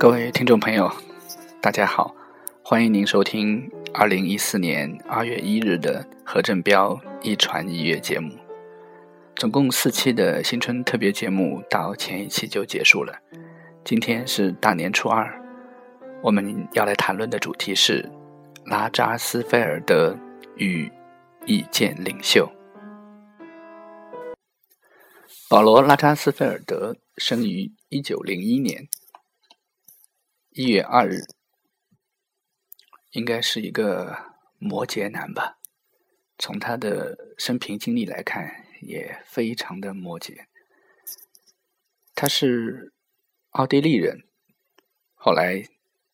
各位听众朋友，大家好，欢迎您收听二零一四年二月一日的何振彪一传一乐节目。总共四期的新春特别节目到前一期就结束了，今天是大年初二，我们要来谈论的主题是拉扎斯菲尔德与意见领袖。保罗·拉扎斯菲尔德生于一九零一年。一月二日，应该是一个摩羯男吧？从他的生平经历来看，也非常的摩羯。他是奥地利人，后来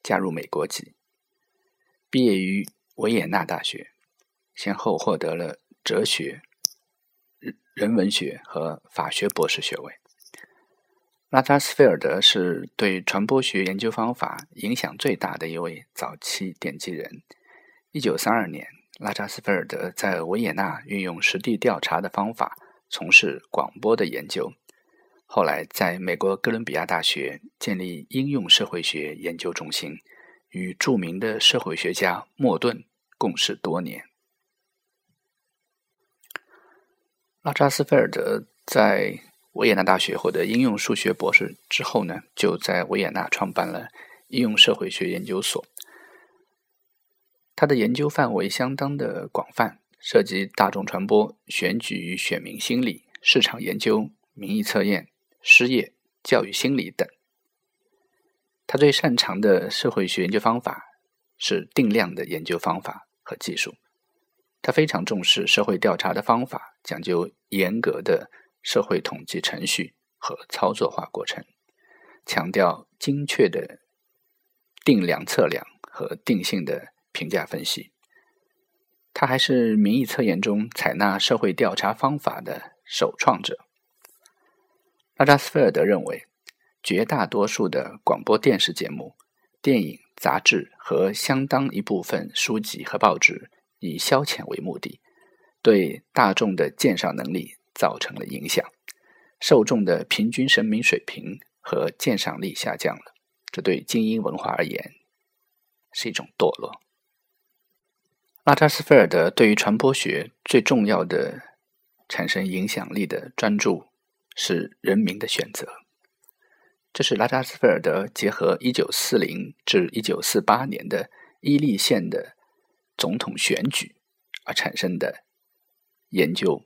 加入美国籍，毕业于维也纳大学，先后获得了哲学、人文学和法学博士学位。拉扎斯菲尔德是对传播学研究方法影响最大的一位早期奠基人。一九三二年，拉扎斯菲尔德在维也纳运用实地调查的方法从事广播的研究，后来在美国哥伦比亚大学建立应用社会学研究中心，与著名的社会学家莫顿共事多年。拉扎斯菲尔德在维也纳大学获得应用数学博士之后呢，就在维也纳创办了应用社会学研究所。他的研究范围相当的广泛，涉及大众传播、选举与选民心理、市场研究、民意测验、失业、教育心理等。他最擅长的社会学研究方法是定量的研究方法和技术。他非常重视社会调查的方法，讲究严格的。社会统计程序和操作化过程，强调精确的定量测量和定性的评价分析。他还是民意测验中采纳社会调查方法的首创者。拉扎斯菲尔德认为，绝大多数的广播电视节目、电影、杂志和相当一部分书籍和报纸以消遣为目的，对大众的鉴赏能力。造成了影响，受众的平均审美水平和鉴赏力下降了，这对精英文化而言是一种堕落。拉扎斯菲尔德对于传播学最重要的产生影响力的专注是《人民的选择》，这是拉扎斯菲尔德结合1940至1948年的伊利县的总统选举而产生的研究。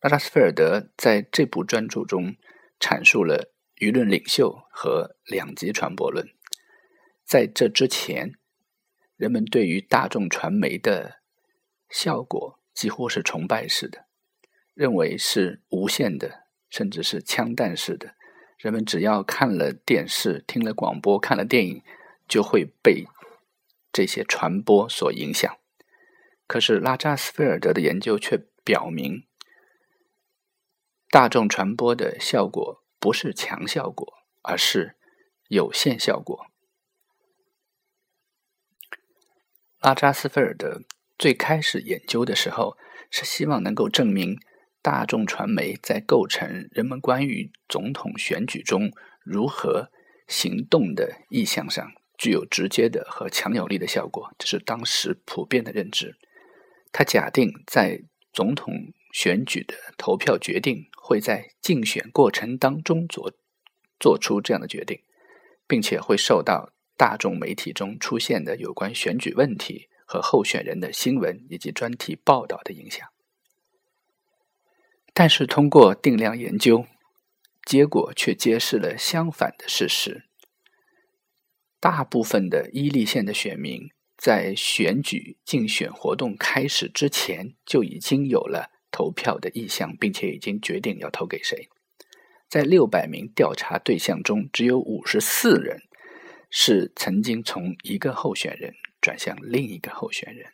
拉扎斯菲尔德在这部专著中阐述了舆论领袖和两极传播论。在这之前，人们对于大众传媒的效果几乎是崇拜式的，认为是无限的，甚至是枪弹式的。人们只要看了电视、听了广播、看了电影，就会被这些传播所影响。可是拉扎斯菲尔德的研究却表明。大众传播的效果不是强效果，而是有限效果。拉扎斯菲尔德最开始研究的时候，是希望能够证明大众传媒在构成人们关于总统选举中如何行动的意向上，具有直接的和强有力的效果。这是当时普遍的认知。他假定在总统选举的投票决定。会在竞选过程当中做做出这样的决定，并且会受到大众媒体中出现的有关选举问题和候选人的新闻以及专题报道的影响。但是，通过定量研究，结果却揭示了相反的事实：大部分的伊利县的选民在选举竞选活动开始之前就已经有了。投票的意向，并且已经决定要投给谁。在六百名调查对象中，只有五十四人是曾经从一个候选人转向另一个候选人，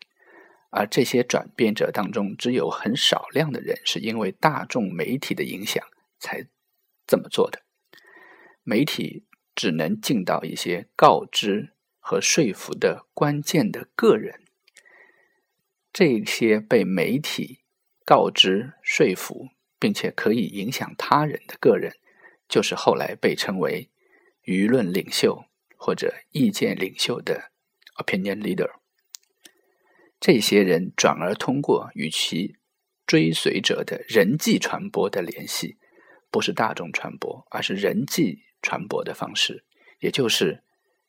而这些转变者当中，只有很少量的人是因为大众媒体的影响才这么做的。媒体只能尽到一些告知和说服的关键的个人，这些被媒体。告知、说服，并且可以影响他人的个人，就是后来被称为舆论领袖或者意见领袖的 opinion leader。这些人转而通过与其追随者的人际传播的联系，不是大众传播，而是人际传播的方式，也就是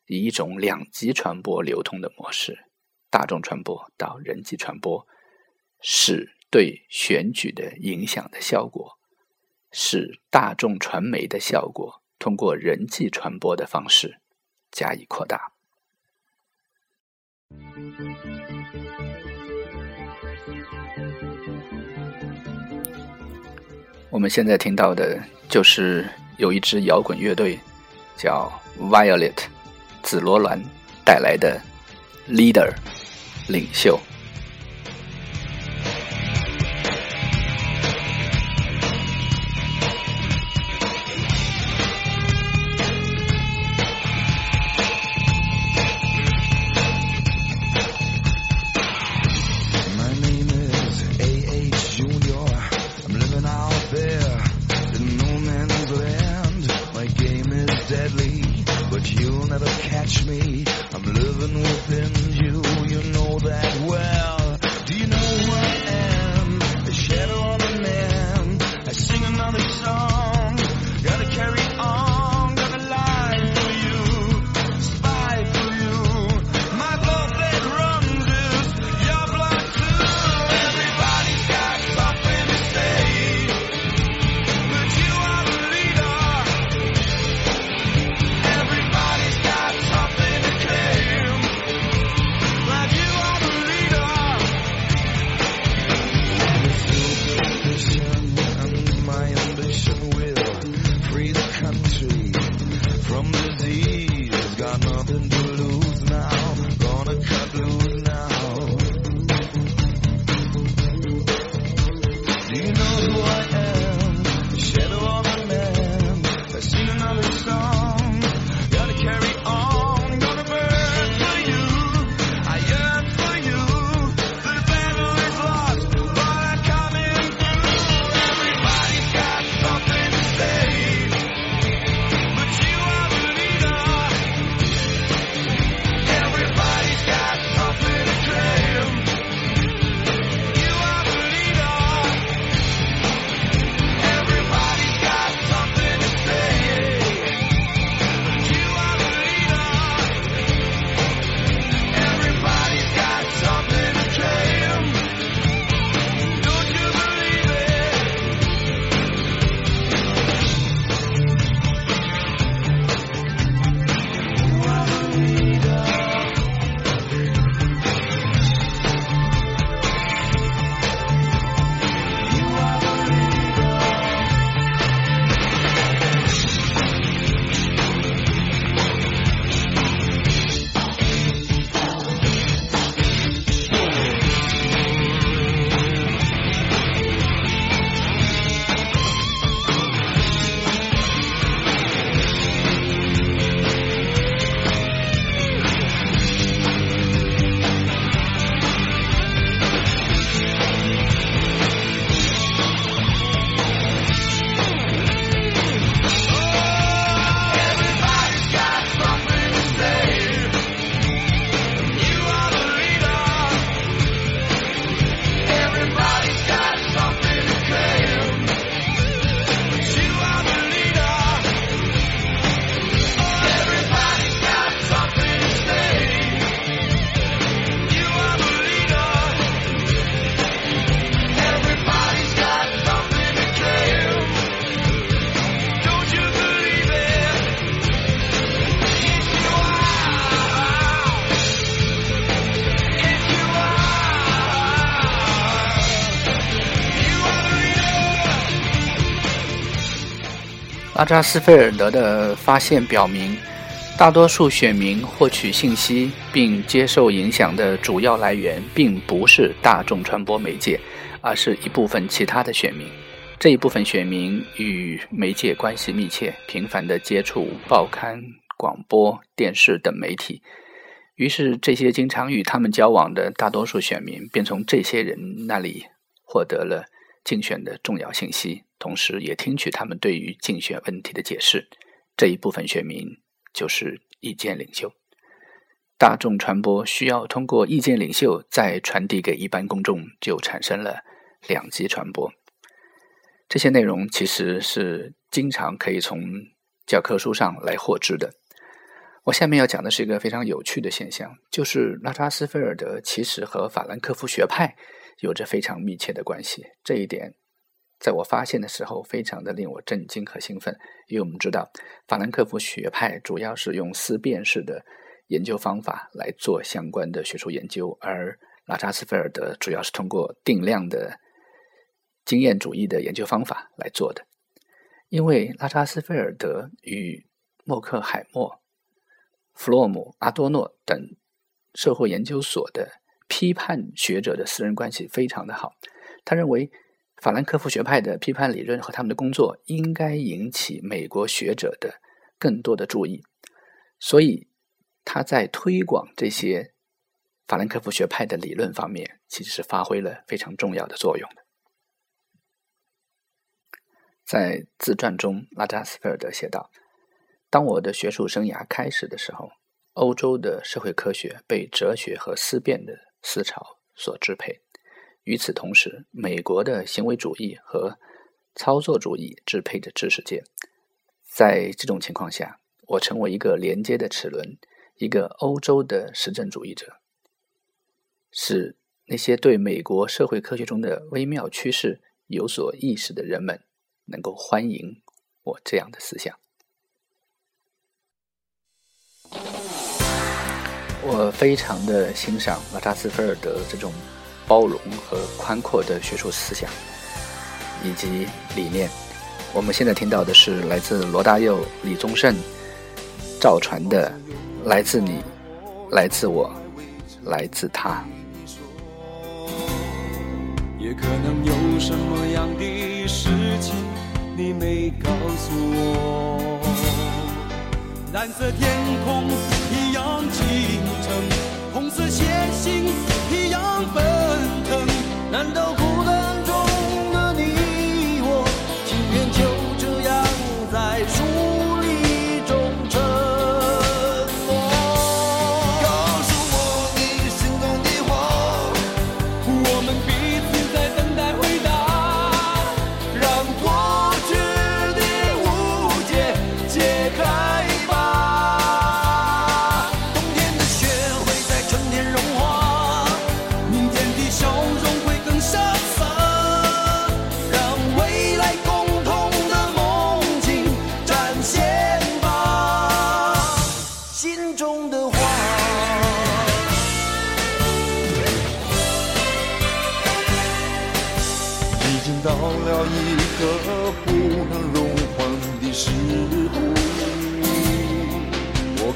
以一种两极传播流通的模式，大众传播到人际传播，使对选举的影响的效果，使大众传媒的效果通过人际传播的方式加以扩大。我们现在听到的就是有一支摇滚乐队叫 Violet 紫罗兰带来的 Leader 领袖。but you'll never catch me. I'm living within 阿扎斯菲尔德的发现表明，大多数选民获取信息并接受影响的主要来源，并不是大众传播媒介，而是一部分其他的选民。这一部分选民与媒介关系密切，频繁地接触报刊、广播电视等媒体。于是，这些经常与他们交往的大多数选民，便从这些人那里获得了竞选的重要信息。同时，也听取他们对于竞选问题的解释。这一部分选民就是意见领袖。大众传播需要通过意见领袖再传递给一般公众，就产生了两极传播。这些内容其实是经常可以从教科书上来获知的。我下面要讲的是一个非常有趣的现象，就是拉扎斯菲尔德其实和法兰克福学派有着非常密切的关系。这一点在我发现的时候，非常的令我震惊和兴奋，因为我们知道法兰克福学派主要是用思辨式的。研究方法来做相关的学术研究，而拉扎斯菲尔德主要是通过定量的经验主义的研究方法来做的。因为拉扎斯菲尔德与默克海默、弗洛姆、阿多诺等社会研究所的批判学者的私人关系非常的好，他认为法兰克福学派的批判理论和他们的工作应该引起美国学者的更多的注意，所以。他在推广这些法兰克福学派的理论方面，其实是发挥了非常重要的作用的。在自传中，拉扎斯菲尔德写道：“当我的学术生涯开始的时候，欧洲的社会科学被哲学和思辨的思潮所支配；与此同时，美国的行为主义和操作主义支配着知识界。在这种情况下，我成为一个连接的齿轮。”一个欧洲的实证主义者，使那些对美国社会科学中的微妙趋势有所意识的人们能够欢迎我这样的思想。我非常的欣赏拉扎斯菲尔德这种包容和宽阔的学术思想以及理念。我们现在听到的是来自罗大佑、李宗盛、赵传的。来自你，来自我，来自他。也可能有什么样的事情你没告诉我？蓝色天空一样清澈，红色血性一样奔腾，难道不能？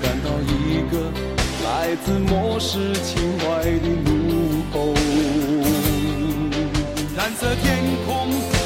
感到一个来自漠视情怀的怒吼。蓝色天空。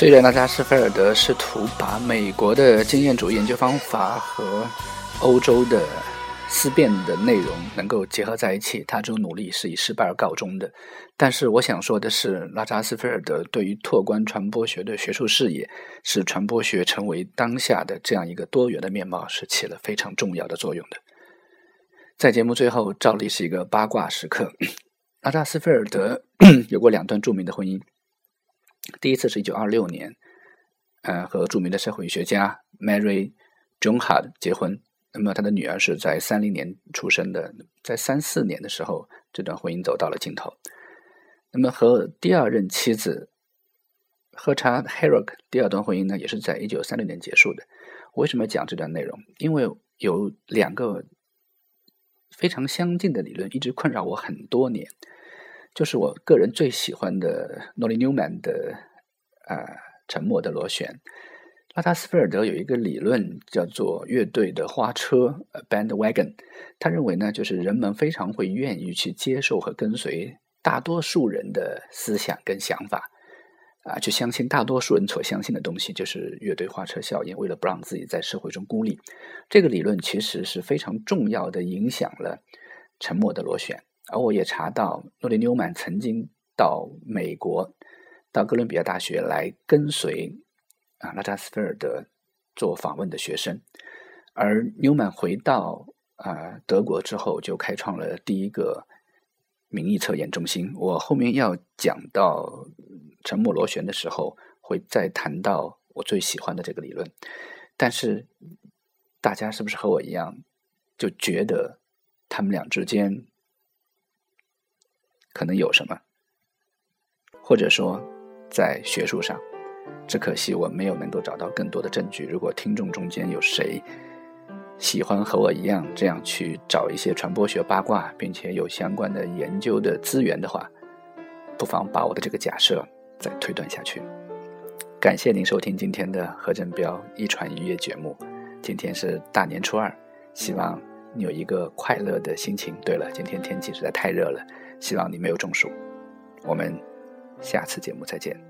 虽然拉扎斯菲尔德试图把美国的经验主义研究方法和欧洲的思辨的内容能够结合在一起，他这种努力是以失败而告终的。但是我想说的是，拉扎斯菲尔德对于拓宽传播学的学术视野，使传播学成为当下的这样一个多元的面貌，是起了非常重要的作用的。在节目最后，照例是一个八卦时刻。拉扎斯菲尔德 有过两段著名的婚姻。第一次是一九二六年，呃，和著名的社会学家 Mary Johnhard 结婚。那么他的女儿是在三零年出生的，在三四年的时候，这段婚姻走到了尽头。那么和第二任妻子喝茶 Herrick 第二段婚姻呢，也是在一九三六年结束的。为什么讲这段内容？因为有两个非常相近的理论一直困扰我很多年。就是我个人最喜欢的诺里纽曼的呃沉默的螺旋。拉塔斯菲尔德有一个理论叫做乐队的花车 （bandwagon），他认为呢，就是人们非常会愿意去接受和跟随大多数人的思想跟想法，啊，去相信大多数人所相信的东西，就是乐队花车效应。为了不让自己在社会中孤立，这个理论其实是非常重要的，影响了沉默的螺旋。而我也查到，诺里纽曼曾经到美国，到哥伦比亚大学来跟随啊拉扎斯菲尔德做访问的学生。而纽曼回到啊德国之后，就开创了第一个民意测验中心。我后面要讲到沉默螺旋的时候，会再谈到我最喜欢的这个理论。但是大家是不是和我一样，就觉得他们俩之间？可能有什么，或者说，在学术上，只可惜我没有能够找到更多的证据。如果听众中间有谁喜欢和我一样这样去找一些传播学八卦，并且有相关的研究的资源的话，不妨把我的这个假设再推断下去。感谢您收听今天的何振彪一传一乐节目。今天是大年初二，希望你有一个快乐的心情。对了，今天天气实在太热了。希望你没有中暑，我们下次节目再见。